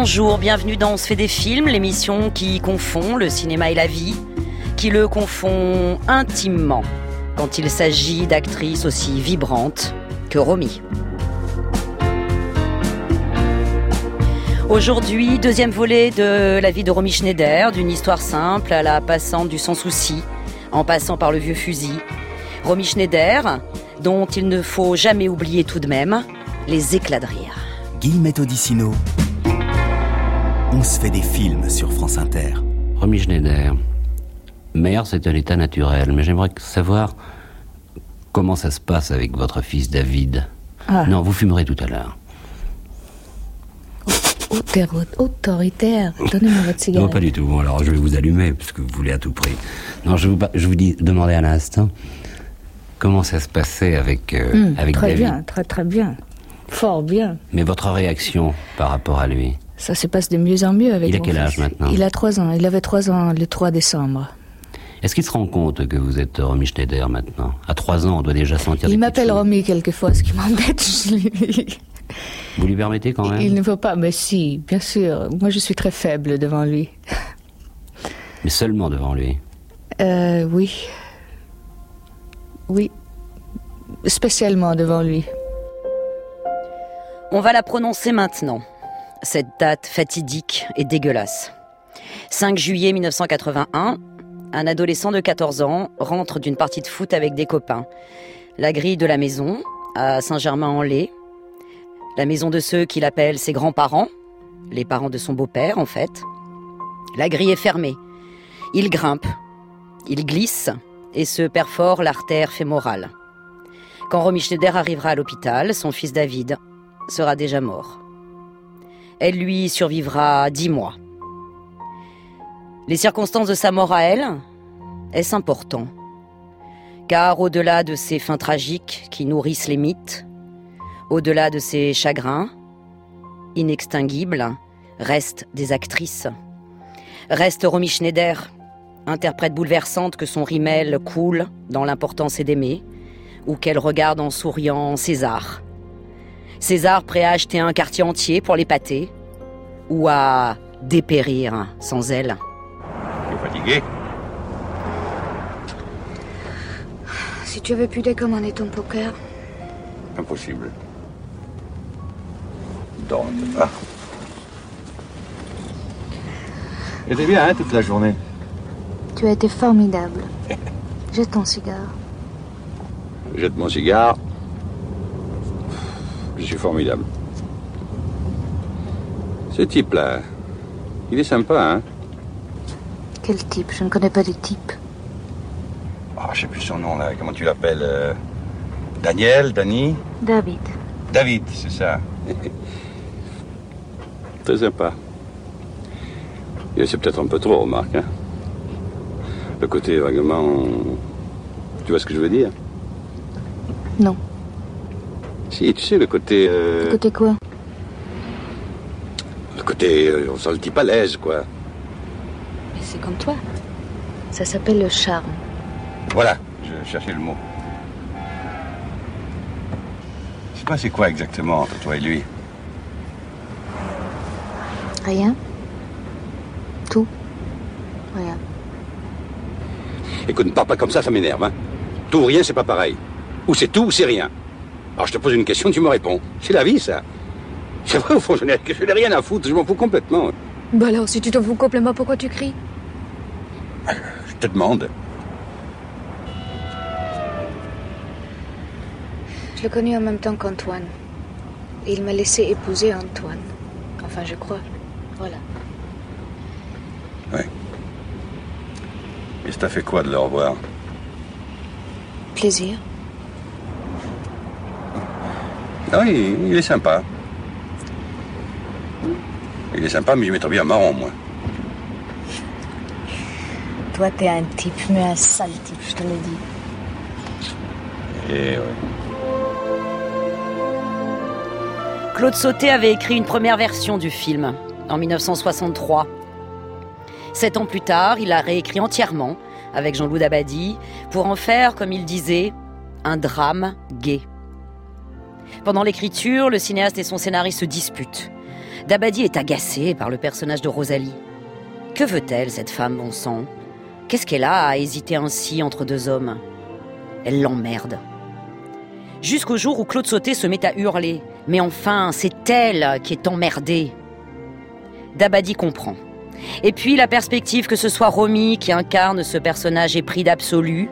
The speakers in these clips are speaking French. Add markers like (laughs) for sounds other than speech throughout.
Bonjour, bienvenue dans On se fait des films, l'émission qui confond le cinéma et la vie, qui le confond intimement quand il s'agit d'actrices aussi vibrantes que Romy. Aujourd'hui, deuxième volet de la vie de Romy Schneider, d'une histoire simple à la passante du sans souci, en passant par le vieux fusil. Romy Schneider, dont il ne faut jamais oublier tout de même les éclats de rire. Guillemette Odissino. On se fait des films sur France Inter. Romy Schneider. Mère, c'est un état naturel, mais j'aimerais savoir comment ça se passe avec votre fils David. Ah. Non, vous fumerez tout à l'heure. Autoritaire. Donnez-moi votre Non, cigarette. pas du tout. Bon, alors je vais vous allumer, parce que vous voulez à tout prix. Non, je vous, je vous dis, demandez à l'instant comment ça se passait avec, euh, Hum, avec très David. bien, très très bien. Fort bien. Mais votre réaction par rapport à lui? Ça se passe de mieux en mieux avec Il a mon quel âge fils. maintenant Il a trois ans. Il avait trois ans le 3 décembre. Est-ce qu'il se rend compte que vous êtes Romy Schneider maintenant? À trois ans, on doit déjà sentir des Il m'appelle. Romy quelquefois, ce qui m'embête. Vous lui permettez quand même? Il ne faut pas, mais si, bien sûr. Moi, je suis très faible devant lui. Mais seulement devant lui? Euh, oui. Oui. Spécialement devant lui. On va la prononcer maintenant, cette date fatidique et dégueulasse. 5 juillet 1981, un adolescent de 14 ans rentre d'une partie de foot avec des copains. La grille de la maison, à Saint-Germain-en-Laye, la maison de ceux qu'il appelle ses grands-parents, les parents de son beau-père en fait. La grille est fermée. Il grimpe, il glisse et se perfore l'artère fémorale. Quand Romy Schneider arrivera à l'hôpital, son fils David sera déjà mort. Elle lui survivra dix mois. Les circonstances de sa mort à elle, est-ce important? Car au-delà de ces fins tragiques qui nourrissent les mythes, au-delà de ces chagrins inextinguibles, restent des actrices. Reste Romy Schneider, interprète bouleversante que son rimel coule dans l'importance et d'aimer, ou qu'elle regarde en souriant César. César prêt à acheter un quartier entier pour l'épater, ou à dépérir sans elle. Tu es fatigué? Si tu avais pu décommander ton poker, Impossible. Dors un peu, hein J'étais bien, hein, toute la journée. tu as été formidable. (laughs) Jette ton cigare. Jette mon cigare. Je suis formidable. Ce type-là, il est sympa, hein? Quel type? Je ne connais pas de type. Ah, je sais plus son nom, là. Comment tu l'appelles euh, Daniel? Danny David. David, c'est ça. (laughs) Très sympa. Et c'est peut-être un peu trop, remarque. Hein? Le côté vaguement. Tu vois ce que je veux dire? Non. Si, tu sais, le côté. euh, Côté quoi? Le côté. euh, on sent le type à l'aise, quoi. Mais c'est comme toi. Ça s'appelle le charme. Voilà, je cherchais le mot. C'est quoi, c'est quoi exactement entre toi et lui? Rien Tout Rien. Écoute, ne parle pas comme ça, ça m'énerve, hein. Tout ou rien, c'est pas pareil. Ou c'est tout ou c'est rien. Alors je te pose une question, tu me réponds. C'est la vie, ça. (laughs) C'est vrai, au fond, je n'ai rien à foutre, je m'en fous complètement. Bah alors, si tu t'en fous complètement, pourquoi tu cries? Je te demande. Je l'ai connu en même temps qu'Antoine. Et il m'a laissé épouser Antoine. Enfin, je crois. Voilà. Et ça t'a fait quoi de le revoir? Plaisir. Ah oui, il est sympa. Il est sympa, mais je mettrais bien marron, moi. Toi, t'es un type, mais un sale type, je te le dis. Et ouais. Claude Sauté avait écrit une première version du film en 1963. Sept ans plus tard, il l'a réécrit entièrement avec Jean-Loup Dabadi pour en faire, comme il disait, un drame gay. Pendant l'écriture, le cinéaste et son scénariste se disputent. Dabadi est agacé par le personnage de Rosalie. Que veut-elle, cette femme, bon sang? Qu'est-ce qu'elle a à hésiter ainsi entre deux hommes? Elle l'emmerde. Jusqu'au jour où Claude Sauté se met à hurler. Mais enfin, c'est elle qui est emmerdée. Dabadi comprend. Et puis la perspective que ce soit Romy qui incarne ce personnage épris d'absolu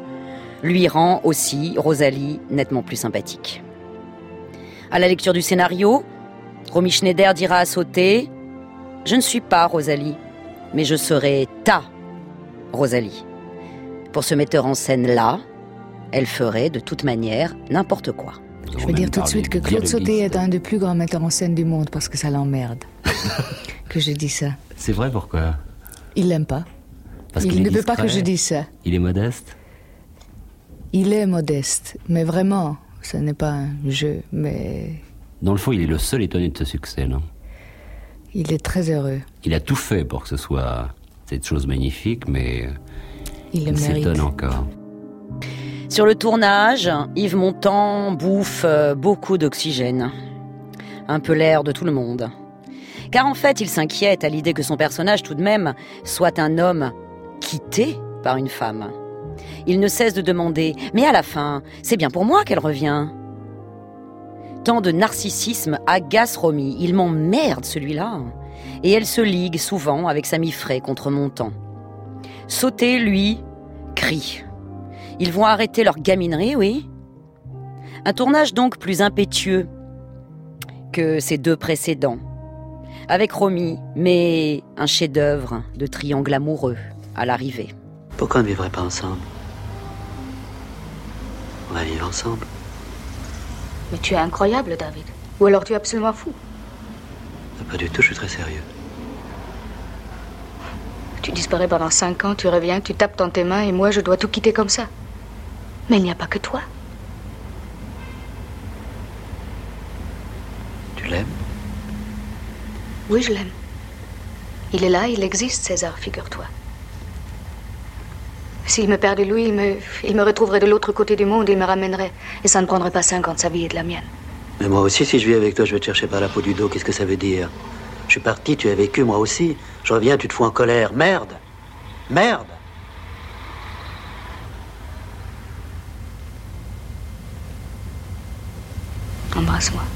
lui rend aussi Rosalie nettement plus sympathique. À la lecture du scénario, Romy Schneider dira à Sauté Je ne suis pas Rosalie, mais je serai ta Rosalie. Pour ce metteur en scène-là, elle ferait de toute manière n'importe quoi. Je veux dire tout de suite que Claude Sauté est un des plus grands metteurs en scène du monde parce que ça l'emmerde. (laughs) que je dis ça. C'est vrai pourquoi? Il l'aime pas. Parce il qu'il ne veut pas que je dise ça. Il est modeste? Il est modeste, mais vraiment, ce n'est pas un jeu, mais Dans le fond, il est le seul étonné de ce succès, non? il est très heureux. Il a tout fait pour que ce soit cette chose magnifique, mais Il s'étonne encore. Sur le tournage, Yves Montand bouffe euh, beaucoup d'oxygène. Un peu l'air de tout le monde. Car en fait, il s'inquiète à l'idée que son personnage, tout de même, soit un homme quitté par une femme. Il ne cesse de demander Mais à la fin, c'est bien pour moi qu'elle revient. Tant de narcissisme agace Romy. Il m'emmerde celui-là. Et elle se ligue souvent avec Samy Frey contre Montand. Sauter, lui, crie. Ils vont arrêter leur gaminerie, oui. Un tournage donc plus impétueux que ces deux précédents. Avec Romy, mais un chef-d'œuvre de triangle amoureux à l'arrivée. Pourquoi on ne vivrait pas ensemble? On va vivre ensemble. Mais tu es incroyable, David. Ou alors tu es absolument fou. Pas du tout, je suis très sérieux. Tu disparais pendant cinq ans, tu reviens, tu tapes dans tes mains et moi je dois tout quitter comme ça. Mais il n'y a pas que toi. Tu l'aimes? Oui, je l'aime. Il est là, il existe, César, figure-toi. S'il me perdait lui, il me, il me retrouverait de l'autre côté du monde, il me ramènerait. Et ça ne prendrait pas cinq ans de sa vie et de la mienne. Mais moi aussi, si je vis avec toi, je vais te chercher par la peau du dos. Qu'est-ce que ça veut dire? Je suis parti, tu as vécu, moi aussi. Je reviens, tu te fous en colère. Merde Merde Embrasse-moi.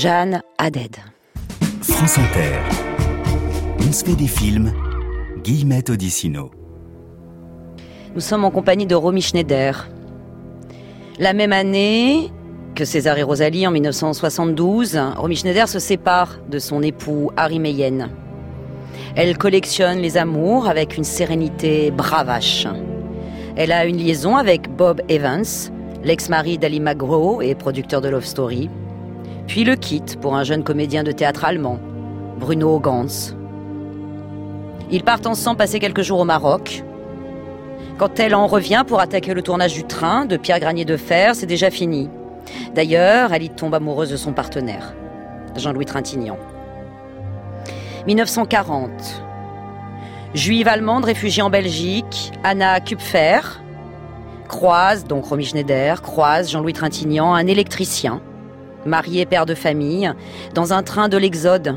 Jan Haddad. France Inter. On se fait des films. Guillemette Odissino. Nous sommes en compagnie de Romy Schneider. La même année que César et Rosalie, en 1972, Romy Schneider se sépare de son époux Harry Meyen. Elle collectionne les amours avec une sérénité bravache. Elle a une liaison avec Bob Evans, l'ex-mari d'Ali McGraw et producteur de Love Story, puis le quitte pour un jeune comédien de théâtre allemand, Bruno Gantz. Ils partent ensemble passer quelques jours au Maroc. Quand elle en revient pour attaquer le tournage du train de Pierre Granier de Fer, c'est déjà fini. D'ailleurs, elle y tombe amoureuse de son partenaire, Jean-Louis Trintignant. 1940. Juive allemande réfugiée en Belgique, Anna Kupfer croise, donc Romy Schneider, croise Jean-Louis Trintignant, un électricien, marié père de famille, dans un train de l'Exode.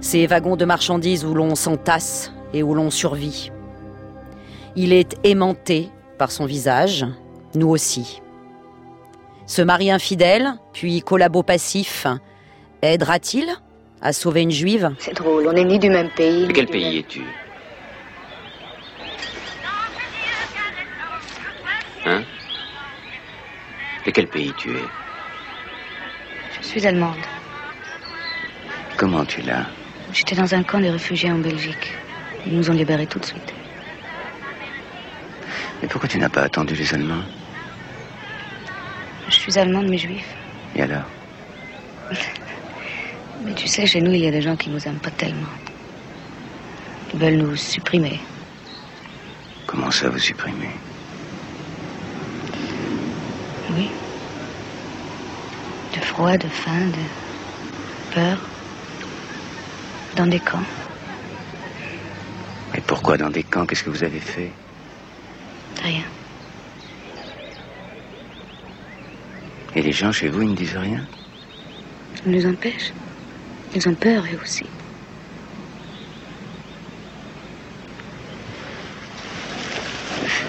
Ces wagons de marchandises où l'on s'entasse et où l'on survit. Il est aimanté par son visage, nous aussi. Ce mari infidèle, puis collabo passif, aidera-t-il à sauver une juive? C'est drôle, on est ni du même pays. De quel pays es-tu? Hein? De quel pays tu es? Je suis allemande. Comment tu l'as J'étais dans un camp de réfugiés en Belgique. Ils nous ont libérés tout de suite. Mais pourquoi tu n'as pas attendu les Allemands Je suis allemande mais juive. Et alors (laughs) Mais tu sais, chez nous, il y a des gens qui nous aiment pas tellement. Ils veulent nous supprimer. Comment ça vous supprimer? Oui. De froid, de faim, de peur. Dans des camps. Et pourquoi dans des camps? Qu'est-ce que vous avez fait? Rien. Et les gens chez vous, ils ne disent rien? On nous empêche. Ils ont peur, eux aussi.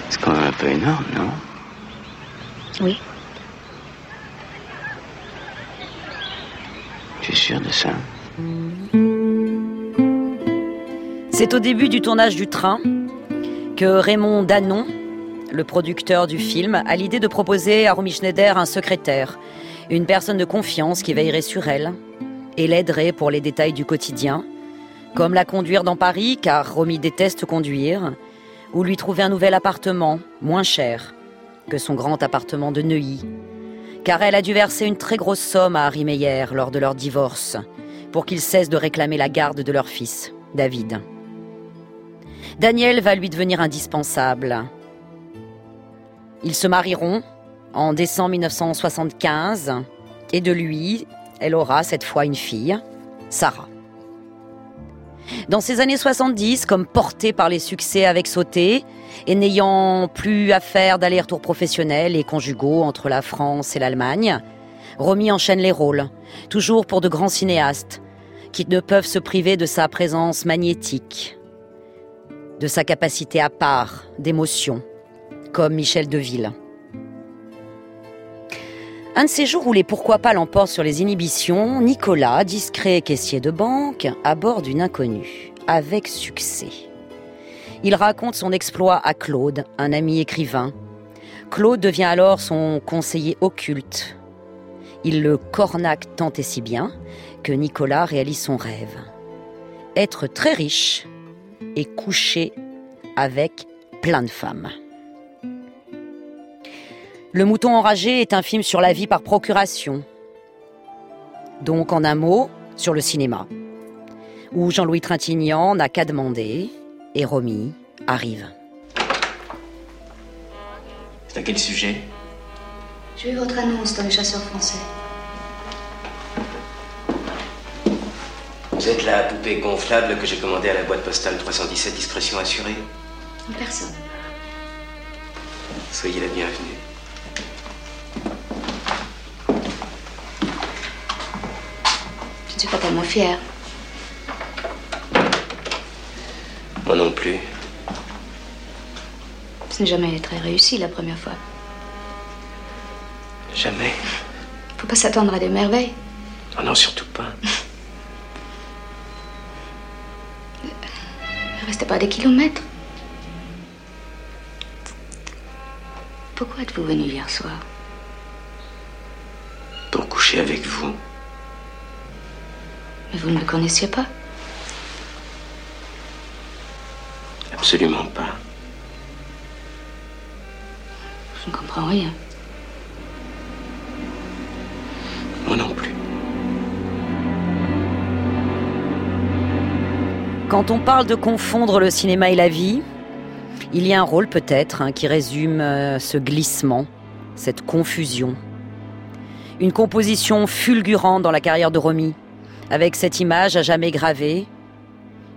C'est quand même un peu énorme, non? Oui. Tu es C'est au début du tournage du train que Raymond Danon, le producteur du film, a l'idée de proposer à Romy Schneider un secrétaire, une personne de confiance qui veillerait sur elle et l'aiderait pour les détails du quotidien, comme la conduire dans Paris, car Romy déteste conduire, ou lui trouver un nouvel appartement, moins cher que son grand appartement de Neuilly, car elle a dû verser une très grosse somme à Harry Meyer lors de leur divorce, pour qu'il cesse de réclamer la garde de leur fils, David. Daniel va lui devenir indispensable. Ils se marieront en décembre 1975 et de lui, elle aura cette fois une fille, Sarah. Dans ces années 70, comme portée par les succès avec Sauté, et n'ayant plus à faire d'allers-retours professionnels et conjugaux entre la France et l'Allemagne, Romy enchaîne les rôles, toujours pour de grands cinéastes, qui ne peuvent se priver de sa présence magnétique, de sa capacité à part d'émotion, comme Michel Deville. Un de ces jours où les pourquoi pas l'emportent sur les inhibitions, Nicolas, discret caissier de banque, aborde une inconnue, avec succès. Il raconte son exploit à Claude, un ami écrivain. Claude devient alors son conseiller occulte. Il le cornaque tant et si bien que Nicolas réalise son rêve. Être très riche et coucher avec plein de femmes. Le mouton enragé est un film sur la vie par procuration. Donc, en un mot, sur le cinéma. Où Jean-Louis Trintignant n'a qu'à demander et Romy arrive. C'est à quel sujet? J'ai vu votre annonce dans les chasseurs français. Vous êtes la poupée gonflable que j'ai commandée à la boîte postale 317 discrétion assurée? Personne. Soyez la bienvenue. Tellement fière. Moi non plus. Ce n'est jamais très réussi la première fois. Jamais. Faut pas s'attendre à des merveilles. Oh non, surtout pas. Restez pas des kilomètres. Pourquoi êtes-vous venu hier soir? Pour coucher avec vous. Mais vous ne le connaissiez pas Absolument pas. Je ne comprends rien. Moi non plus. Quand on parle de confondre le cinéma et la vie, il y a un rôle peut-être hein, qui résume euh, ce glissement, cette confusion. Une composition fulgurante dans la carrière de Romy, avec cette image à jamais gravée.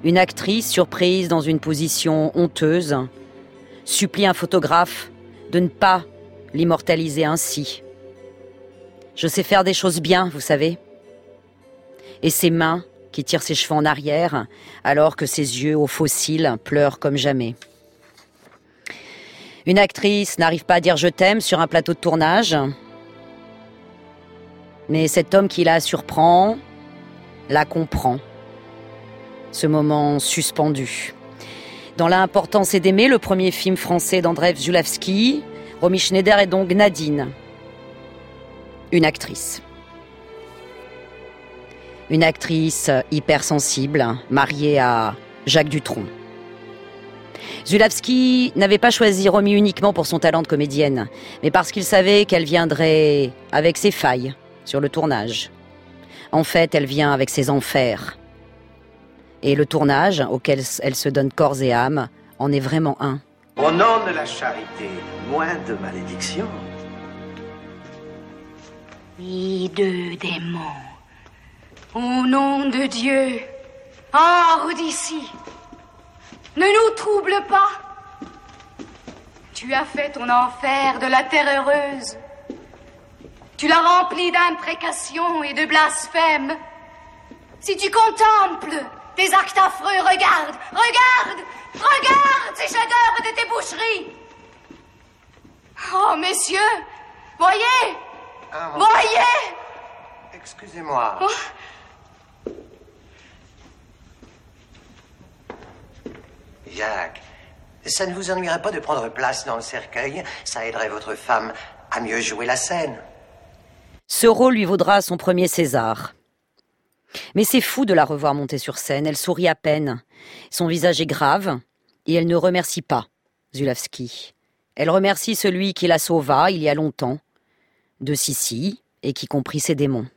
Une actrice surprise dans une position honteuse supplie un photographe de ne pas l'immortaliser ainsi. Je sais faire des choses bien, vous savez. Et ses mains qui tirent ses cheveux en arrière, alors que ses yeux aux fossiles pleurent comme jamais. Une actrice n'arrive pas à dire je t'aime sur un plateau de tournage. Mais cet homme qui la surprend, la comprend. Ce moment suspendu. Dans L'importance est d'aimer, le premier film français d'André Zulavski, Romy Schneider est donc Nadine, une actrice. Une actrice hypersensible, mariée à Jacques Dutronc. Zulavski n'avait pas choisi Romy uniquement pour son talent de comédienne, mais parce qu'il savait qu'elle viendrait avec ses failles sur le tournage. En fait, elle vient avec ses enfers. Et le tournage, auquel elle se donne corps et âme, en est vraiment un. Au nom de la charité, moins de malédiction. Ni deux démons. Au nom de Dieu, hors d'ici. Ne nous trouble pas. Tu as fait ton enfer de la terre heureuse. Tu l'as rempli d'imprécations et de blasphèmes. Si tu contemples tes actes affreux, regarde, regarde, regarde ces chefs-d'œuvre de tes boucheries. Oh, messieurs, voyez, Ah, voyez. Excusez-moi. Oh, Jacques, ça ne vous ennuierait pas de prendre place dans le cercueil? Ça aiderait votre femme à mieux jouer la scène. Ce rôle lui vaudra son premier César. Mais c'est fou de la revoir monter sur scène. Elle sourit à peine. Son visage est grave et elle ne remercie pas Zulavski. Elle remercie celui qui la sauva il y a longtemps de Sissi et qui comprit ses démons.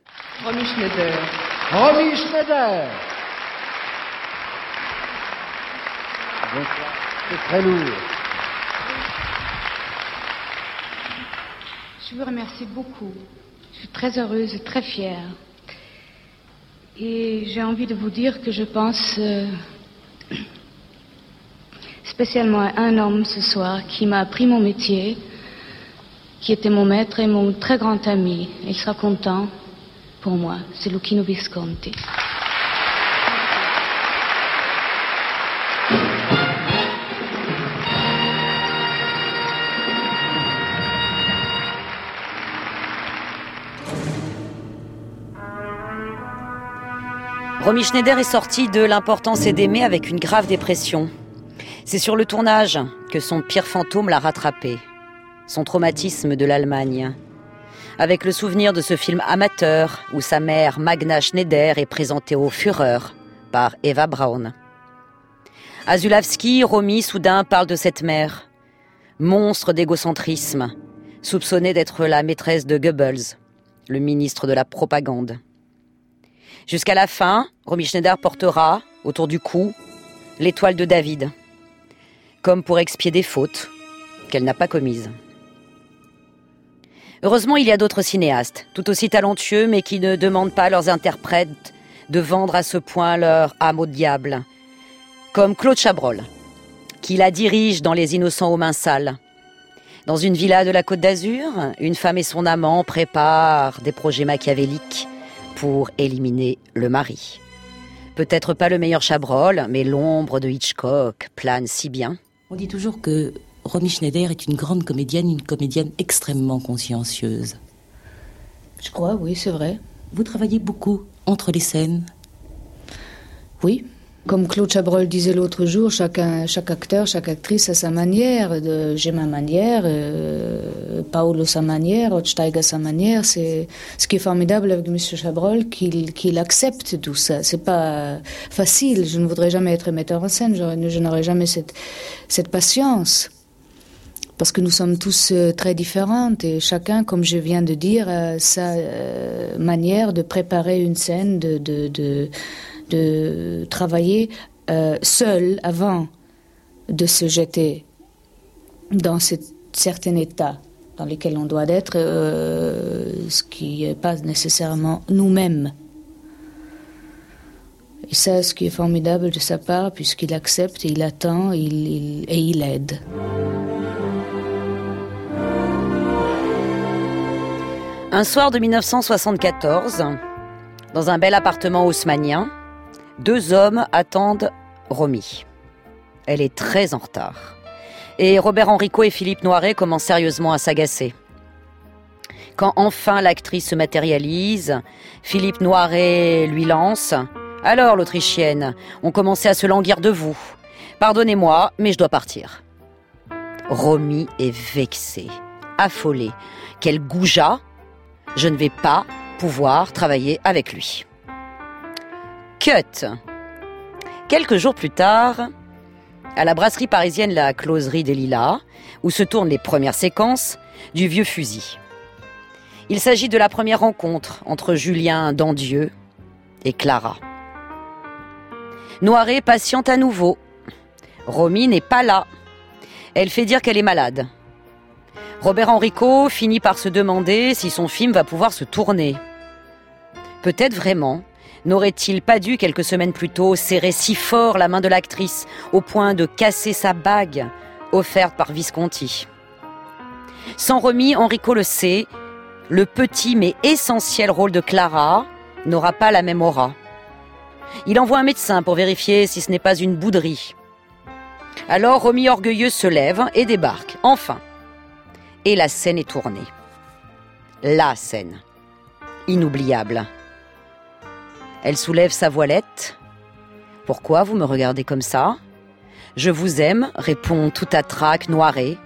Romy Schneider. Romy Schneider Bonsoir. C'est très lourd. Je vous remercie beaucoup. Je suis très heureuse et très fière. Et j'ai envie de vous dire que je pense euh, spécialement à un homme ce soir qui m'a appris mon métier, qui était mon maître et mon très grand ami. Il sera content pour moi. C'est Lucchino Visconti. Romy Schneider est sortie de L'importance est d'aimer avec une grave dépression. C'est sur le tournage que son pire fantôme l'a rattrapé. Son traumatisme de l'Allemagne. Avec le souvenir de ce film amateur où sa mère Magna Schneider est présentée au Führer par Eva Braun. À Zulavski, Romy soudain parle de cette mère. Monstre d'égocentrisme, soupçonnée d'être la maîtresse de Goebbels, le ministre de la propagande. Jusqu'à la fin, Romy Schneider portera, autour du cou, l'étoile de David, comme pour expier des fautes qu'elle n'a pas commises. Heureusement, il y a d'autres cinéastes, tout aussi talentueux, mais qui ne demandent pas à leurs interprètes de vendre à ce point leur âme au diable, comme Claude Chabrol, qui la dirige dans Les Innocents aux mains sales. Dans une villa de la Côte d'Azur, une femme et son amant préparent des projets machiavéliques pour éliminer le mari. Peut-être pas le meilleur Chabrol, mais l'ombre de Hitchcock plane si bien. On dit toujours que Romy Schneider est une grande comédienne, une comédienne extrêmement consciencieuse. Je crois, oui, c'est vrai. Vous travaillez beaucoup entre les scènes? Oui. Comme Claude Chabrol disait l'autre jour, chacun, chaque acteur, chaque actrice a sa manière. J'ai ma manière, euh, Paolo sa manière, Otsteiger sa manière. C'est ce qui est formidable avec M. Chabrol, qu'il accepte tout ça. C'est pas facile. Je ne voudrais jamais être metteur en scène. Je n'aurais jamais cette, cette patience. Parce que nous sommes tous euh, très différentes et chacun, comme je viens de dire, a sa euh, manière de préparer une scène, de, de, de, de travailler euh, seul avant de se jeter dans ce certain état dans lequel on doit être, euh, ce qui n'est pas nécessairement nous-mêmes. Et ça, ce qui est formidable de sa part, puisqu'il accepte, il attend et il aide. Un soir de 1974, dans un bel appartement haussmanien, deux hommes attendent Romy. Elle est très en retard. Et Robert Enrico et Philippe Noiret commencent sérieusement à s'agacer. Quand enfin l'actrice se matérialise, Philippe Noiret lui lance Alors, l'Autrichienne, on commençait à se languir de vous. Pardonnez-moi, mais je dois partir. Romy est vexée, affolée. Quel goujat Je ne vais pas pouvoir travailler avec lui. Cut. Quelques jours plus tard, à la brasserie parisienne La Closerie des Lilas, où se tournent les premières séquences du vieux fusil. Il s'agit de la première rencontre entre Julien Dandieu et Clara. Noiret patiente à nouveau. Romy n'est pas là. Elle fait dire qu'elle est malade. Robert Enrico finit par se demander si son film va pouvoir se tourner. Peut-être vraiment n'aurait-il pas dû quelques semaines plus tôt serrer si fort la main de l'actrice au point de casser sa bague offerte par Visconti? Sans Romy, Enrico le sait, le petit mais essentiel rôle de Clara n'aura pas la même aura. Il envoie un médecin pour vérifier si ce n'est pas une bouderie. Alors Romy orgueilleux se lève et débarque, enfin. Et la scène est tournée. La scène. Inoubliable. Elle soulève sa voilette. Pourquoi vous me regardez comme ça? Je vous aime, répond tout à trac Noiret,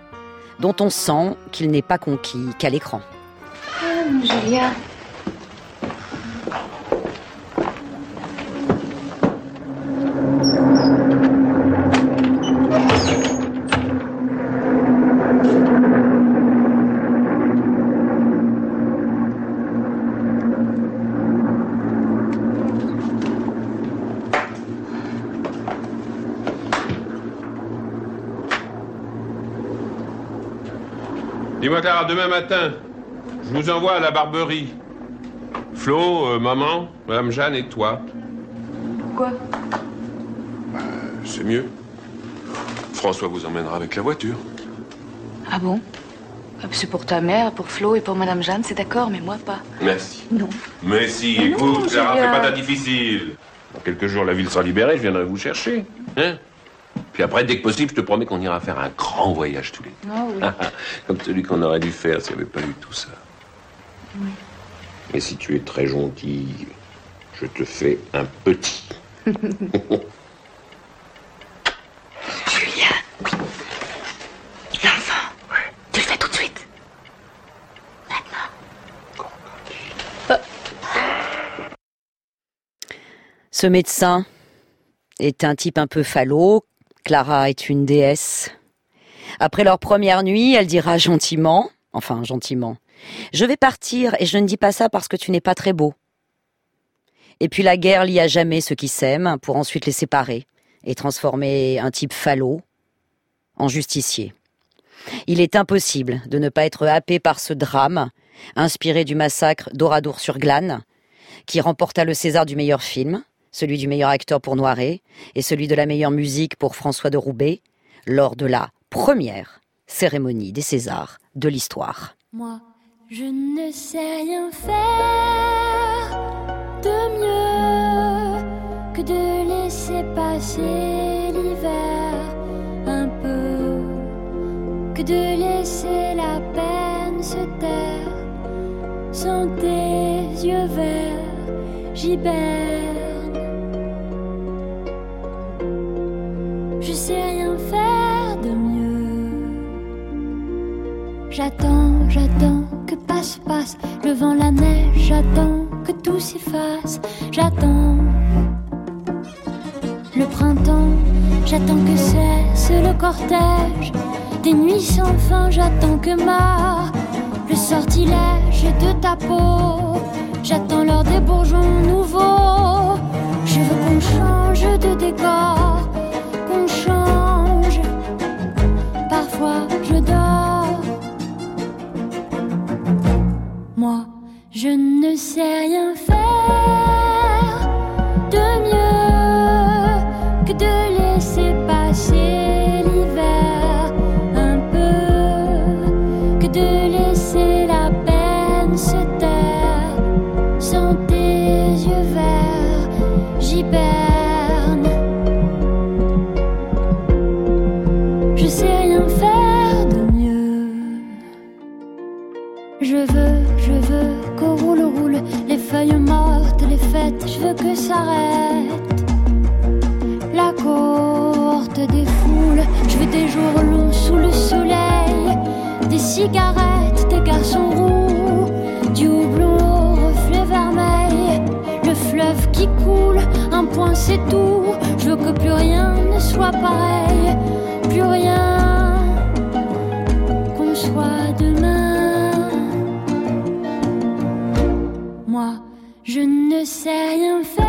dont on sent qu'il n'est pas conquis qu'à l'écran. Julia. Demain matin, je vous envoie à la barberie. Flo, euh, maman, Madame Jeanne et toi. Quoi? C'est mieux. François vous emmènera avec la voiture. Ah bon? Ah, C'est pour ta mère, pour Flo et pour Madame Jeanne, c'est d'accord, mais moi pas. Merci. Non. Mais si, Mais non, écoute, Clara, fais pas ta difficile. Dans quelques jours, la ville sera libérée, je viendrai vous chercher. Hein? Puis après, dès que possible, je te promets qu'on ira faire un grand voyage tous les deux. Ah oui. Comme celui qu'on aurait dû faire s'il n'y avait pas eu tout ça. Oui. Et si tu es très gentille, je te fais un petit. (laughs) Julien Oui. L'enfant Tu le fais tout de suite Ce médecin est un type un peu falot. Clara est une déesse. Après leur première nuit, elle dira gentiment, enfin gentiment, je vais partir et je ne dis pas ça parce que tu n'es pas très beau. Et puis la guerre lie à jamais ceux qui s'aiment pour ensuite les séparer et transformer un type falot en justicier. Il est impossible de ne pas être happé par ce drame, inspiré du massacre d'Oradour-sur-Glane, qui remporta le César du meilleur film, celui du meilleur acteur pour Noiret et celui de la meilleure musique pour François de Roubaix, lors de la première cérémonie des Césars de l'histoire. Moi, je ne sais rien faire de mieux que de laisser passer l'hiver un peu, que de laisser la peine se taire Sans tes yeux verts, j'hiberne. Sais rien faire de mieux. J'attends, j'attends que passe, passe le vent, la neige. J'attends que tout s'efface. J'attends le printemps. J'attends que cesse le cortège des nuits sans fin. J'attends que ma le sortilège de ta peau. J'attends l'heure des bourgeons nouveaux. Je veux qu'on change de décor, qu'on change. Je dors. Moi, je ne sais rien faire de mieux que de laisser passer l'hiver un peu, que de laisser la peine se taire. Sans tes yeux verts, j'hiberne. Des garçons roux, du houblon au reflet vermeil, le fleuve qui coule, un point c'est tout. Je veux que plus rien ne soit pareil, plus rien qu'on soit demain. Moi, je ne sais rien faire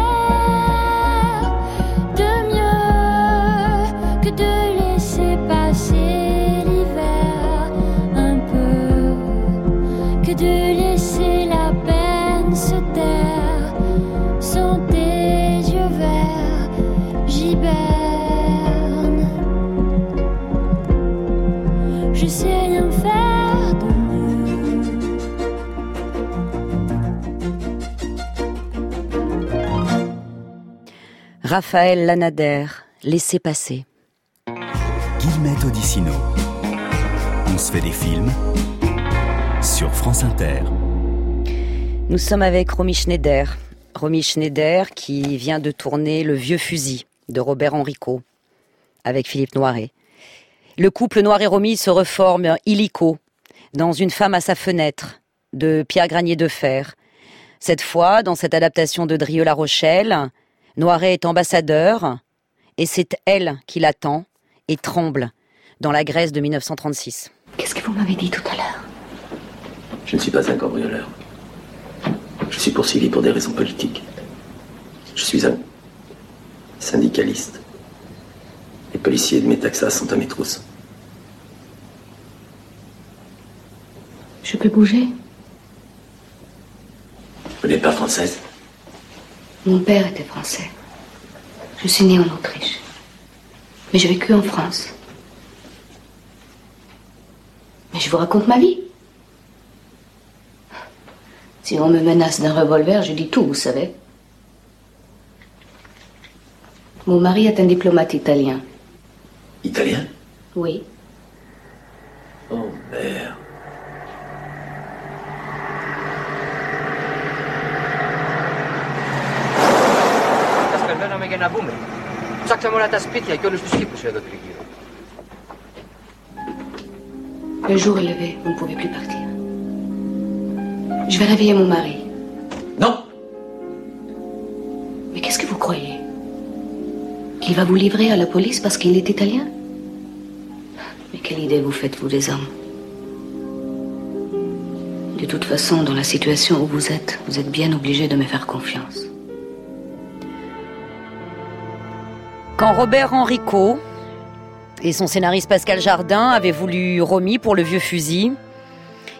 Raphaël Lanader, Laissez passer. Guillemette Odissino. On se fait des films sur France Inter. Nous sommes avec Romy Schneider. Romy Schneider qui vient de tourner Le Vieux Fusil de Robert Enrico avec Philippe Noiret. Le couple Noir et Romy se reforme illico dans Une femme à sa fenêtre de Pierre Granier de Fer. Cette fois, dans cette adaptation de Drieux-La Rochelle, Noiret est ambassadeur et c'est elle qui l'attend et tremble dans la Grèce de 1936. Qu'est-ce que vous m'avez dit tout à l'heure? Je ne suis pas un cambrioleur. Je suis poursuivi pour des raisons politiques. Je suis un syndicaliste. Les policiers de mes Texas sont à mes trousses. Je peux bouger? Vous n'êtes pas française? Mon père était français. Je suis née en Autriche. Mais j'ai vécu en France. Mais je vous raconte ma vie. Si on me menace d'un revolver, je dis tout, vous savez. Mon mari est un diplomate italien. Italien? Oui. Oh merde. Le jour est levé, vous ne pouvez plus partir. Je vais réveiller mon mari. Non Mais qu'est-ce que vous croyez? Qu'il va vous livrer à la police parce qu'il est italien? Mais quelle idée vous faites, vous, des hommes? De toute façon, dans la situation où vous êtes, vous êtes bien obligé de me faire confiance. Quand Robert Enrico et son scénariste Pascal Jardin avaient voulu Romy pour le vieux fusil,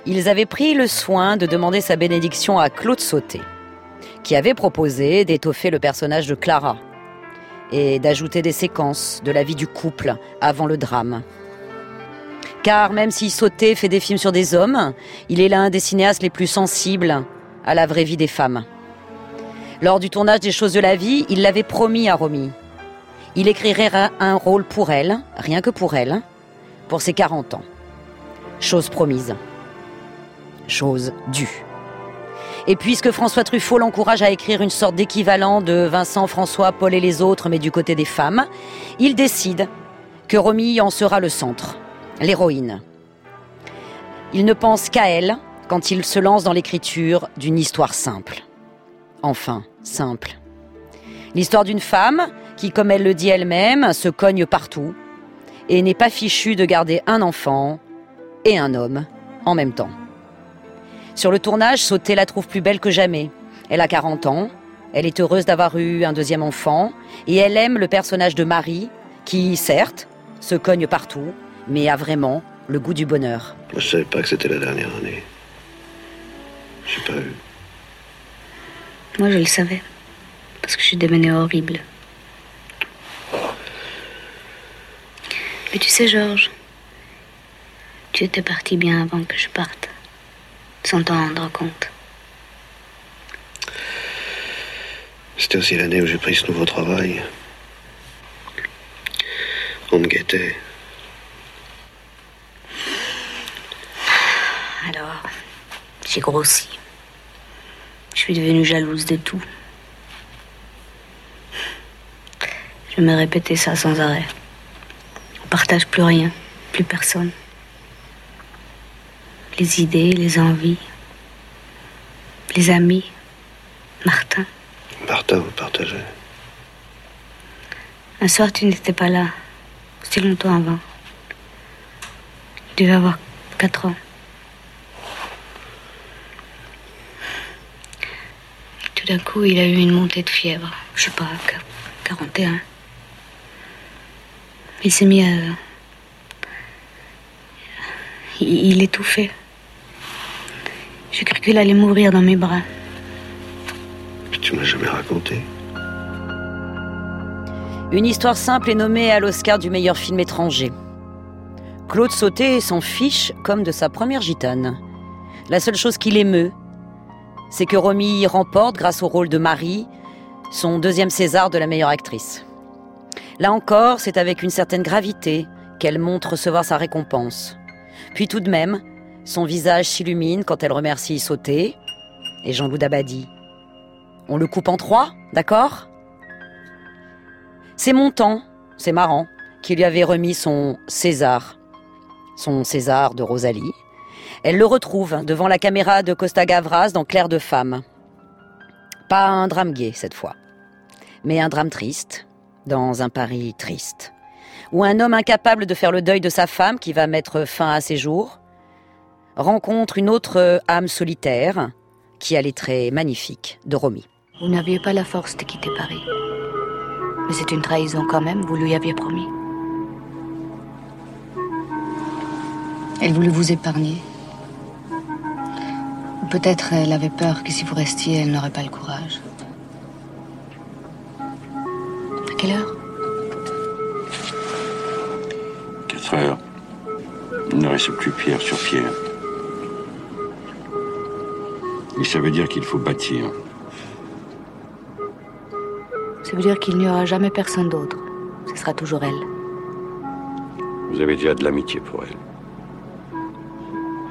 ils avaient pris le soin de demander sa bénédiction à Claude Sauté, qui avait proposé d'étoffer le personnage de Clara et d'ajouter des séquences de la vie du couple avant le drame. Car même si Sauté fait des films sur des hommes, il est l'un des cinéastes les plus sensibles à la vraie vie des femmes. Lors du tournage des Choses de la vie, il l'avait promis à Romy. Il écrirait un- rôle pour elle, rien que pour elle, pour ses 40 ans. Chose promise. Chose due. Et puisque François Truffaut l'encourage à écrire une sorte d'équivalent de Vincent, François, Paul et les autres, mais du côté des femmes, il décide que Romy en sera le centre, l'héroïne. Il ne pense qu'à elle quand il se lance dans l'écriture d'une histoire simple. Enfin, simple. L'histoire d'une femme qui, comme elle le dit elle-même, se cogne partout et n'est pas fichue de garder un enfant et un homme en même temps. Sur le tournage, Sauté la trouve plus belle que jamais. Elle a 40 ans, elle est heureuse d'avoir eu un deuxième enfant et elle aime le personnage de Marie qui, certes, se cogne partout, mais a vraiment le goût du bonheur. Je savais pas que c'était la dernière année. J'ai pas eu. Moi, je le savais. Parce que je suis devenue horrible. Mais tu sais, Georges, tu étais parti bien avant que je parte. Sans t'en rendre compte. C'était aussi l'année où j'ai pris ce nouveau travail. On me guettait. Alors, j'ai grossi. Je suis devenue jalouse de tout. Je me répétais ça sans arrêt. Partage plus rien, plus personne. Les idées, les envies, les amis, Martin. Martin, vous partagez. Un soir, tu n'étais pas là. C'était longtemps avant. Tu devais avoir 4 ans. Tout d'un coup, il a eu une montée de fièvre. Je sais pas, 41. Il s'est mis à. Il, étouffait. J'ai cru qu'il allait mourir dans mes bras. Tu m'as jamais raconté. Une histoire simple est nommée à l'Oscar du meilleur film étranger. Claude Sauté s'en fiche comme de sa première gitane. La seule chose qui l'émeut, c'est que Romy remporte, grâce au rôle de Marie, son deuxième César de la meilleure actrice. Là encore, c'est avec une certaine gravité qu'elle montre recevoir sa récompense. Puis tout de même, son visage s'illumine quand elle remercie Sauté et Jean-Loup Dabadi. On le coupe en trois, d'accord? C'est Montand, c'est marrant, qui lui avait remis son César, son César de Rosalie. Elle le retrouve devant la caméra de Costa Gavras dans Claire de femme. Pas un drame gai cette fois, mais un drame triste, dans un Paris triste, où un homme incapable de faire le deuil de sa femme qui va mettre fin à ses jours rencontre une autre âme solitaire qui a les traits magnifiques de Romy. Vous n'aviez pas la force de quitter Paris. Mais c'est une trahison quand même, vous lui aviez promis. Elle voulait vous épargner. Peut-être elle avait peur que si vous restiez, elle n'aurait pas le courage. Quelle heure 4 heures. Il ne reste plus pierre sur pierre. Et ça veut dire qu'il faut bâtir. Ça veut dire qu'il n'y aura jamais personne d'autre. Ce sera toujours elle. Vous avez déjà de l'amitié pour elle.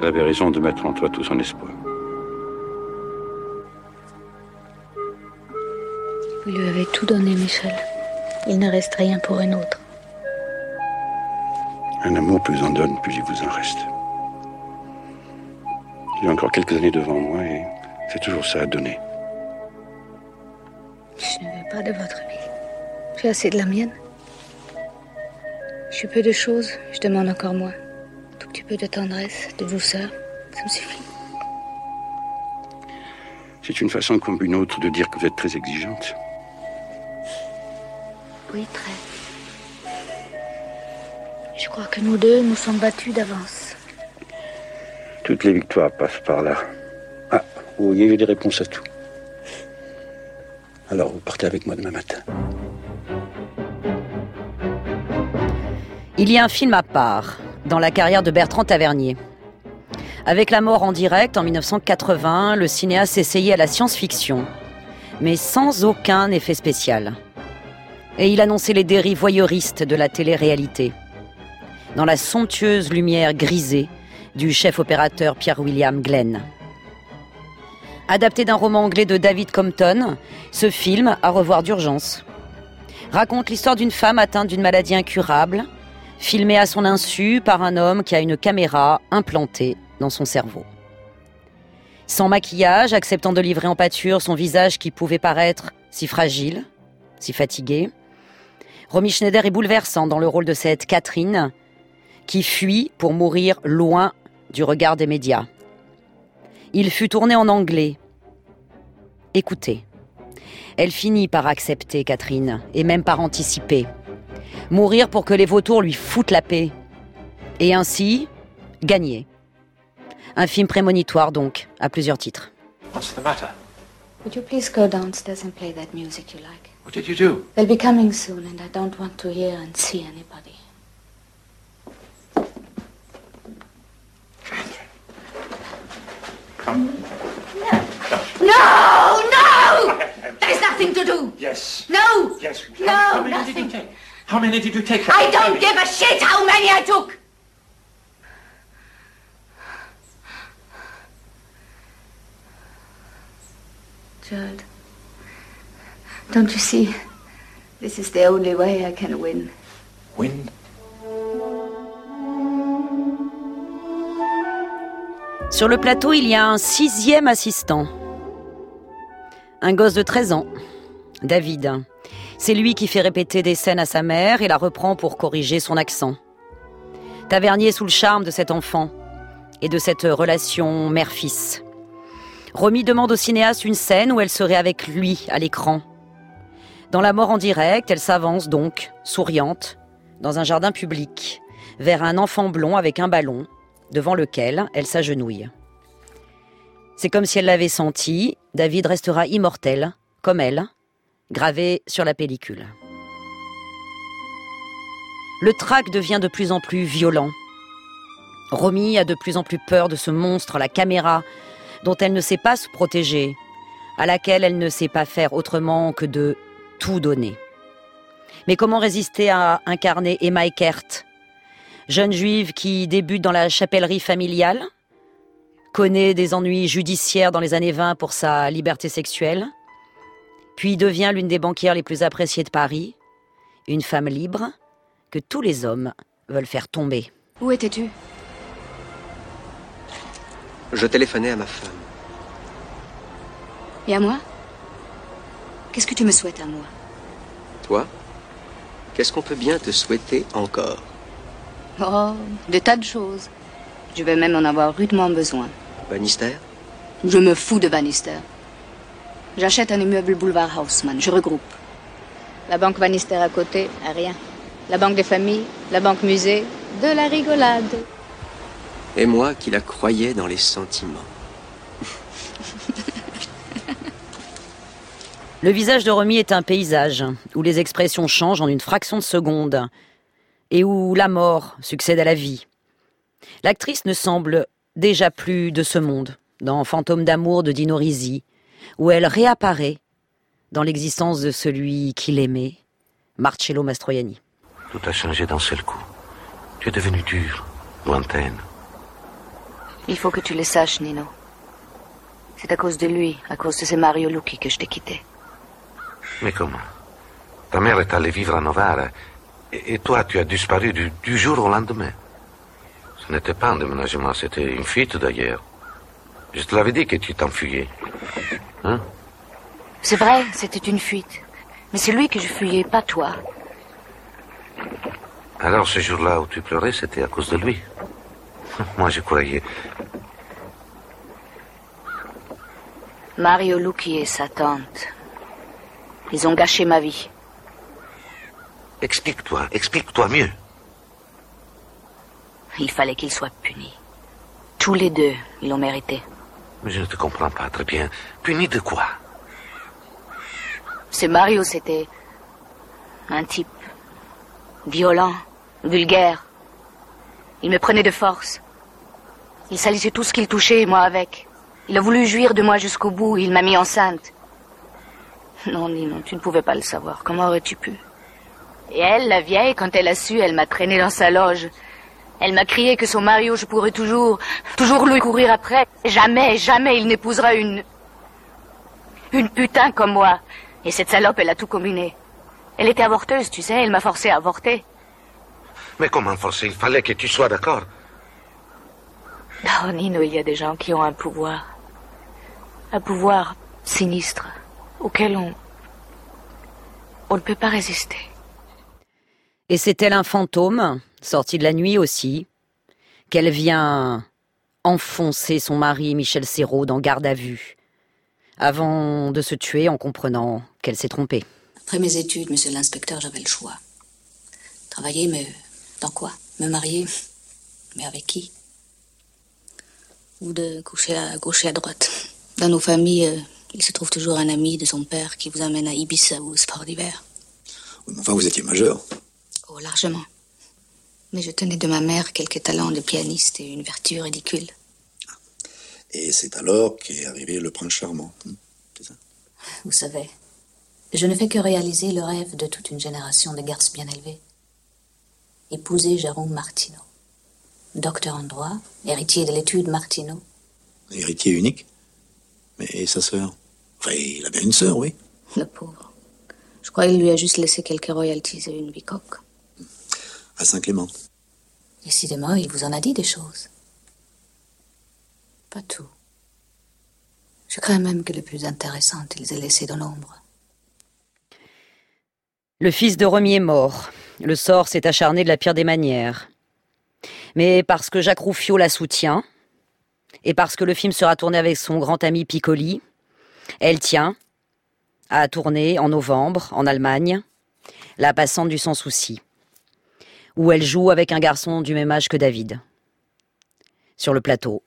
Elle avait raison de mettre en toi tout son espoir. Vous lui avez tout donné, Michel. Il ne reste rien pour une autre. Un amour, plus en donne, plus il vous en reste. J'ai encore quelques années devant moi et c'est toujours ça à donner. Je ne veux pas de votre vie. J'ai assez de la mienne. Je suis peu de choses, je demande encore moins. Tout petit peu de tendresse, de douceur, ça me suffit. C'est une façon comme une autre de dire que vous êtes très exigeante. Oui, très. Je crois que nous deux nous sommes battus d'avance. Toutes les victoires passent par là. Ah, vous voyez, j'ai des réponses à tout. Alors, vous partez avec moi demain matin. Il y a un film à part dans la carrière de Bertrand Tavernier. Avec la mort en direct en 1980, le cinéaste essayait à la science-fiction, mais sans aucun effet spécial. Et il annonçait les dérives voyeuristes de la télé-réalité. Dans la somptueuse lumière grisée du chef opérateur Pierre-William Glenn. Adapté d'un roman anglais de David Compton, ce film, à revoir d'urgence, raconte l'histoire d'une femme atteinte d'une maladie incurable, filmée à son insu par un homme qui a une caméra implantée dans son cerveau. Sans maquillage, acceptant de livrer en pâture son visage qui pouvait paraître si fragile, si fatigué, Romy Schneider est bouleversant dans le rôle de cette Catherine qui fuit pour mourir loin du regard des médias. Il fut tourné en anglais. Écoutez. Elle finit par accepter Catherine, et même par anticiper. Mourir pour que les vautours lui foutent la paix. Et ainsi, gagner. Un film prémonitoire donc, à plusieurs titres. What's the matter? Would you please go downstairs and play that music you like? What did you do? They'll be coming soon, and I don't want to hear and see anybody. Come. No, no! There's nothing to do. Yes. No. Yes. No, How many nothing. did you take? How many did you take? I don't give a shit how many I took. Gerald, don't you see? This is the only way I can win. Win? Sur le plateau, il y a un sixième assistant. Un gosse de 13 ans, David. C'est lui qui fait répéter des scènes à sa mère et la reprend pour corriger son accent. Tavernier sous le charme de cet enfant et de cette relation mère-fils. Romy demande au cinéaste une scène où elle serait avec lui à l'écran. Dans la mort en direct, elle s'avance donc, souriante, dans un jardin public, vers un enfant blond avec un ballon, devant lequel elle s'agenouille. C'est comme si elle l'avait senti, David restera immortel, comme elle, gravé sur la pellicule. Le trac devient de plus en plus violent. Romy a de plus en plus peur de ce monstre, la caméra, dont elle ne sait pas se protéger, à laquelle elle ne sait pas faire autrement que de tout donner. Mais comment résister à incarner Emma Eckert, jeune juive qui débute dans la chapellerie familiale, connaît des ennuis judiciaires dans les années 20 pour sa liberté sexuelle, puis devient l'une des banquières les plus appréciées de Paris, une femme libre que tous les hommes veulent faire tomber. Où étais-tu? Je téléphonais à ma femme. Et à moi? Qu'est-ce que tu me souhaites à moi? Toi? Qu'est-ce qu'on peut bien te souhaiter encore? Oh, des tas de choses. Je vais même en avoir rudement besoin. Bannister? Je me fous de Bannister. J'achète un immeuble boulevard Haussmann, je regroupe. La banque Bannister à côté, à rien. La banque des familles, la banque musée, de la rigolade. Et moi qui la croyais dans les sentiments. Le visage de Romy est un paysage où les expressions changent en une fraction de seconde et où la mort succède à la vie. L'actrice ne semble déjà plus de ce monde dans Fantôme d'amour de Dino Risi, où elle réapparaît dans l'existence de celui qui l'aimait, Marcello Mastroianni. Tout a changé d'un seul coup. Tu es devenue dure, lointaine. Il faut que tu le saches, Nino. C'est à cause de lui, à cause de ce Mario Lucchi que je t'ai quitté. Mais comment Ta mère est allée vivre à Novara. Et, et toi, tu as disparu du, du jour au lendemain. Ce n'était pas un déménagement, c'était une fuite d'ailleurs. Je te l'avais dit que tu t'enfuyais. Hein C'est vrai, c'était une fuite. Mais c'est lui que je fuyais, pas toi. Alors ce jour-là où tu pleurais, c'était à cause de lui. (laughs) Moi, je croyais. Mario Lucchi et sa tante. Ils ont gâché ma vie. Explique-toi, explique-toi mieux. Il fallait qu'ils soient punis. Tous les deux, ils l'ont mérité. Mais je ne te comprends pas très bien. Puni de quoi? Ce Mario, c'était un type violent, vulgaire. Il me prenait de force. Il salissait tout ce qu'il touchait, moi avec. Il a voulu jouir de moi jusqu'au bout, il m'a mis enceinte. Non, Nino, tu ne pouvais pas le savoir. Comment aurais-tu pu? Et elle, la vieille, quand elle a su, elle m'a traîné dans sa loge. Elle m'a crié que son Mario, je pourrais toujours, toujours lui courir après. Jamais, jamais il n'épousera une... Une putain comme moi. Et cette salope, elle a tout combiné. Elle était avorteuse, tu sais, elle m'a forcé à avorter. Mais comment forcer? Il fallait que tu sois d'accord. Oh, Nino, il y a des gens qui ont un pouvoir. Un pouvoir sinistre, auquel on. on ne peut pas résister. Et c'est elle un fantôme, sorti de la nuit aussi, qu'elle vient enfoncer son mari Michel Serrault dans garde à vue, avant de se tuer en comprenant qu'elle s'est trompée? Après mes études, monsieur l'inspecteur, j'avais le choix. Travailler, mais dans quoi? Me marier Mais avec qui? Ou de coucher à gauche et à droite. Dans nos familles, euh, il se trouve toujours un ami de son père qui vous amène à Ibiza ou au sport d'hiver. Oui, enfin, vous étiez majeur. Oh, largement. Mais je tenais de ma mère quelques talents de pianiste et une vertu ridicule. Et c'est alors qu'est arrivé le prince charmant. hein, c'est ça? Vous savez, je ne fais que réaliser le rêve de toute une génération de garces bien élevés. Épouser Jérôme Martineau. Docteur en droit, héritier de l'étude Martineau. Héritier unique? Mais et sa sœur? Enfin, il a bien une sœur, oui. Le pauvre. Je crois qu'il lui a juste laissé quelques royalties et une bicoque. À Saint-Clément. Décidément, il vous en a dit des choses. Pas tout. Je crains même que le plus intéressant, ils aient laissé dans l'ombre. Le fils de Remy est mort. Le sort s'est acharné de la pire des manières. Mais parce que Jacques Rouffio la soutient, et parce que le film sera tourné avec son grand ami Piccoli, elle tient à tourner en novembre en Allemagne La passante du sans souci, où elle joue avec un garçon du même âge que David. Sur le plateau,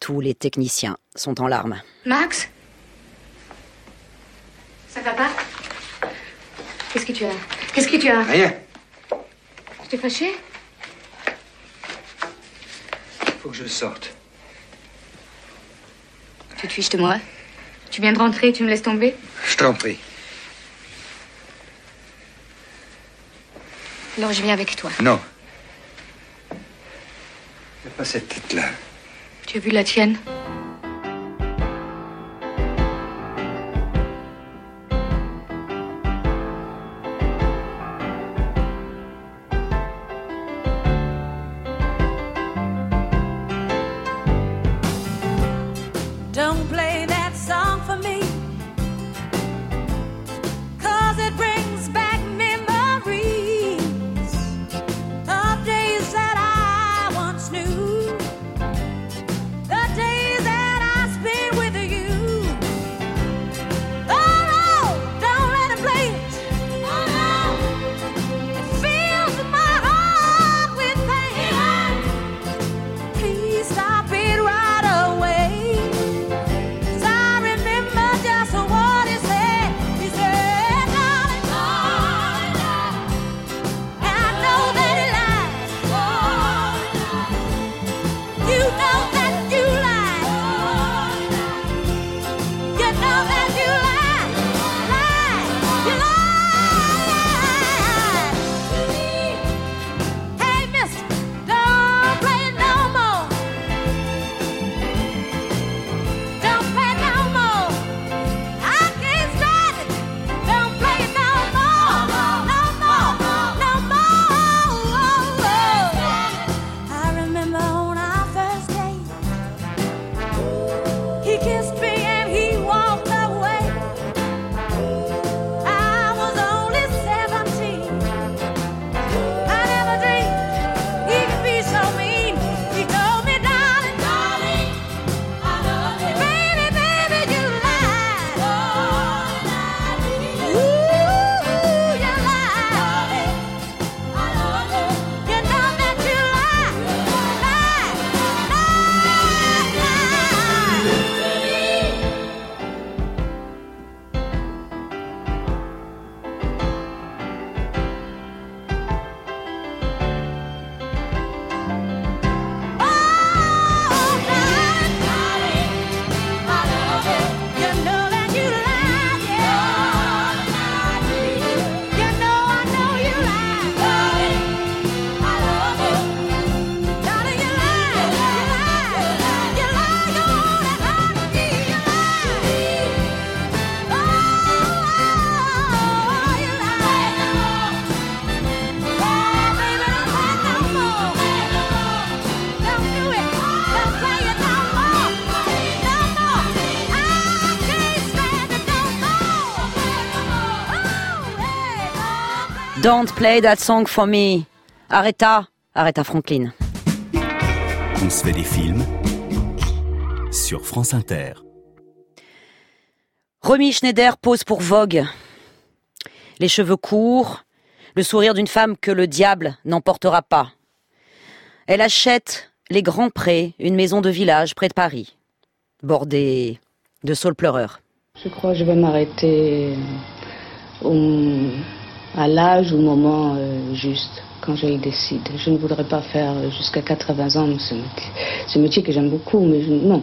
tous les techniciens sont en larmes. Max? Ça va pas? Qu'est-ce que tu as? Qu'est-ce que tu as? Rien. Tu t'es fâché? Faut que je sorte. Tu te fiches de moi? Tu viens de rentrer, tu me laisses tomber? Je t'en prie. Alors je viens avec toi. Non. Fais pas cette tête-là. Tu as vu la tienne? Don't play that song for me. Arrêta, arrêta Franklin. On se fait des films sur France Inter. Romy Schneider pose pour Vogue. Les cheveux courts, le sourire d'une femme que le diable n'emportera pas. Elle achète les Grands Prés, une maison de village près de Paris, bordée de saules pleureurs. Je crois que je vais m'arrêter au- à l'âge ou au moment euh, juste, quand je le décide. Je ne voudrais pas faire jusqu'à 80 ans ce métier, ce métier que j'aime beaucoup, mais non.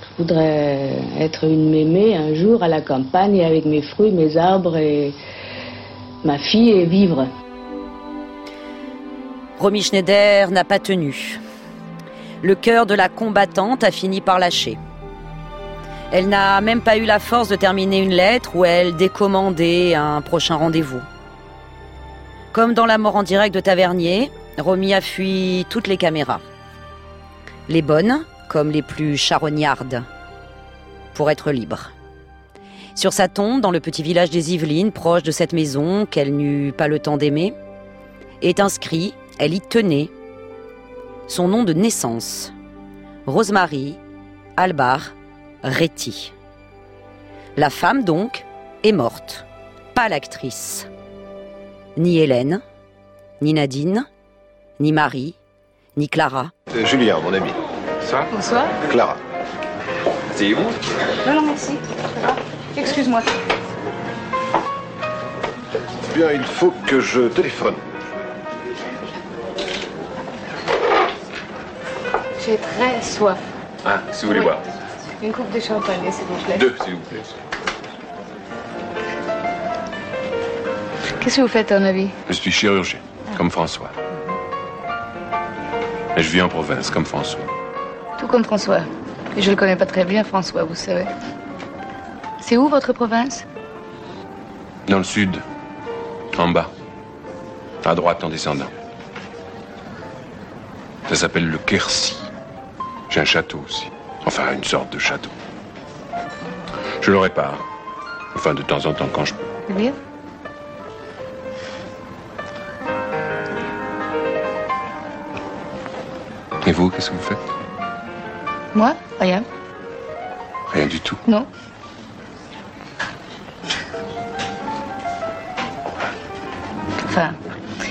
Je voudrais être une mémé un jour à la campagne avec mes fruits, mes arbres et ma fille et vivre. Romy Schneider n'a pas tenu. Le cœur de la combattante a fini par lâcher. Elle n'a même pas eu la force de terminer une lettre où elle décommandait un prochain rendez-vous. Comme dans La mort en direct de Tavernier, Romy a fui toutes les caméras. Les bonnes comme les plus charognardes, pour être libre. Sur sa tombe, dans le petit village des Yvelines, proche de cette maison qu'elle n'eut pas le temps d'aimer, est inscrit, elle y tenait, son nom de naissance, Rosemary Albar Réti. La femme, donc, est morte, pas l'actrice. Ni Hélène, ni Nadine, ni Marie, ni Clara. C'est Julien, mon ami. Ça Bonsoir. Clara. C'est vous? Non, non, merci. Excuse-moi. Bien, il faut que je téléphone. J'ai très soif. Ah, si vous voulez Oui. boire. Une coupe de champagne, s'il vous plaît. Deux, s'il vous plaît. Qu'est-ce que vous faites, à ton avis Je suis chirurgien, comme François. Et je vis en province, comme François. Tout comme François. Et je le connais pas très bien, François, vous savez. C'est où votre province Dans le sud, en bas, à droite en descendant. Ça s'appelle le Quercy. J'ai un château aussi. Enfin, une sorte de château. Je le répare. Enfin, de temps en temps, quand je peux. C'est bien Et vous, qu'est-ce que vous faites? Moi? Rien. Rien du tout. Non. Enfin,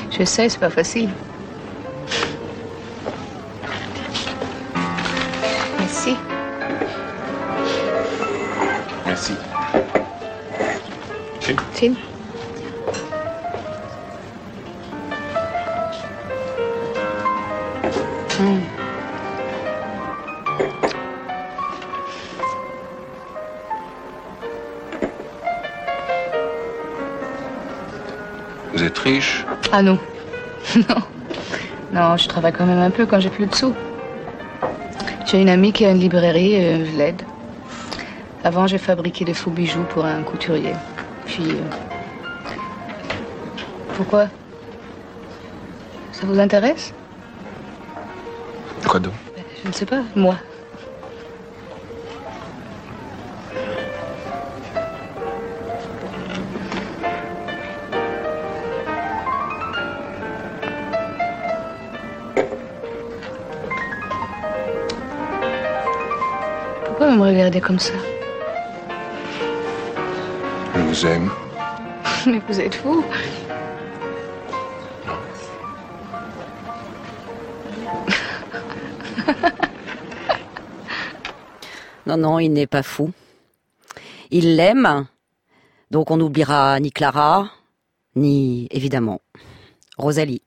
je sais, c'est pas facile. Merci. Chin. Chin. Hmm. Vous êtes riche? Ah non. (laughs) non. Non, je travaille quand même un peu quand j'ai plus de sous. J'ai une amie qui a une librairie, euh, je l'aide. Avant, j'ai fabriqué des faux bijoux pour un couturier. Puis. euh, Pourquoi? Ça vous intéresse? Quoi donc? Je ne sais pas, moi. Pourquoi vous me regardez comme ça? Vous aime. (laughs) Mais vous êtes fou (laughs) Non, non, il n'est pas fou. Il l'aime, donc on n'oubliera ni Clara, ni, évidemment, Rosalie.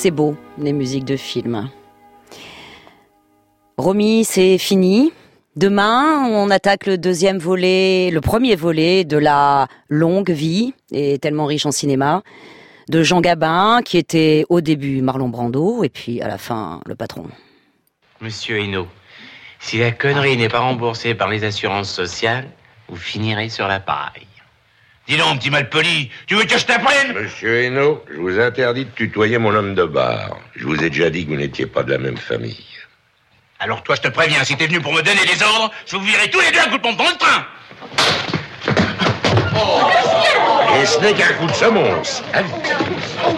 C'est beau, les musiques de films. Romy, c'est fini. Demain, on attaque le deuxième volet, le premier volet de la longue vie, et tellement riche en cinéma, de Jean Gabin, qui était au début Marlon Brando, et puis à la fin le patron. Monsieur Hainaut, si la connerie n'est pas remboursée par les assurances sociales, vous finirez sur la paille. Dis donc, petit malpoli, tu veux que je t'apprenne? Monsieur Hainaut, je vous interdis de tutoyer mon homme de bar. Je vous ai déjà dit que vous n'étiez pas de la même famille. Alors toi, je te préviens, si t'es venu pour me donner des ordres, je vous virerai tous les deux un coup de pompe dans le train Et ce n'est qu'un coup de semonce. Allez. Oh,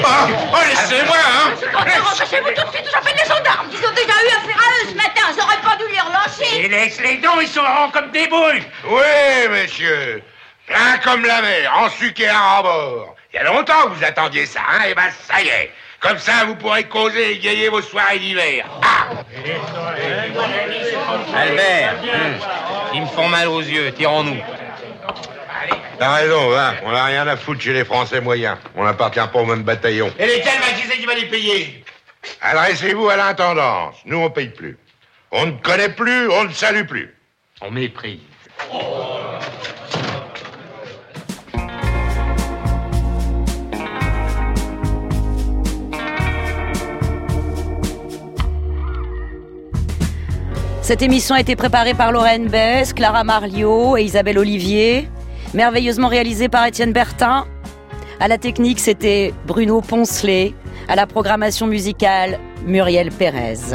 oh, laissez-moi, hein Rentrez chez vous tout de suite, j'appelle les gendarmes. Ils ont déjà eu affaire à eux ce matin, j'aurais pas dû les relâcher. Et laisse les dents, ils sont ronds comme des boules Oui, monsieur. Plein comme la mer, en sucre et à bord. Il y a longtemps que vous attendiez ça, hein Et ben ça y est. Comme ça, vous pourrez causer et égayer vos soirées d'hiver. Ah Albert, hum, ils me font mal aux yeux, tirons-nous. T'as raison, va. On n'a rien à foutre chez les Français moyens. On n'appartient pas au même bataillon. Et lesquels, bah, qui c'est qui va les payer? Adressez-vous à l'intendance. Nous, on paye plus. On ne connaît plus, on ne salue plus. On méprise. Cette émission a été préparée par Lorraine Bess, Clara Marliot et Isabelle Olivier, merveilleusement réalisée par Étienne Bertin. À la technique, c'était Bruno Poncelet. À la programmation musicale, Muriel Pérez.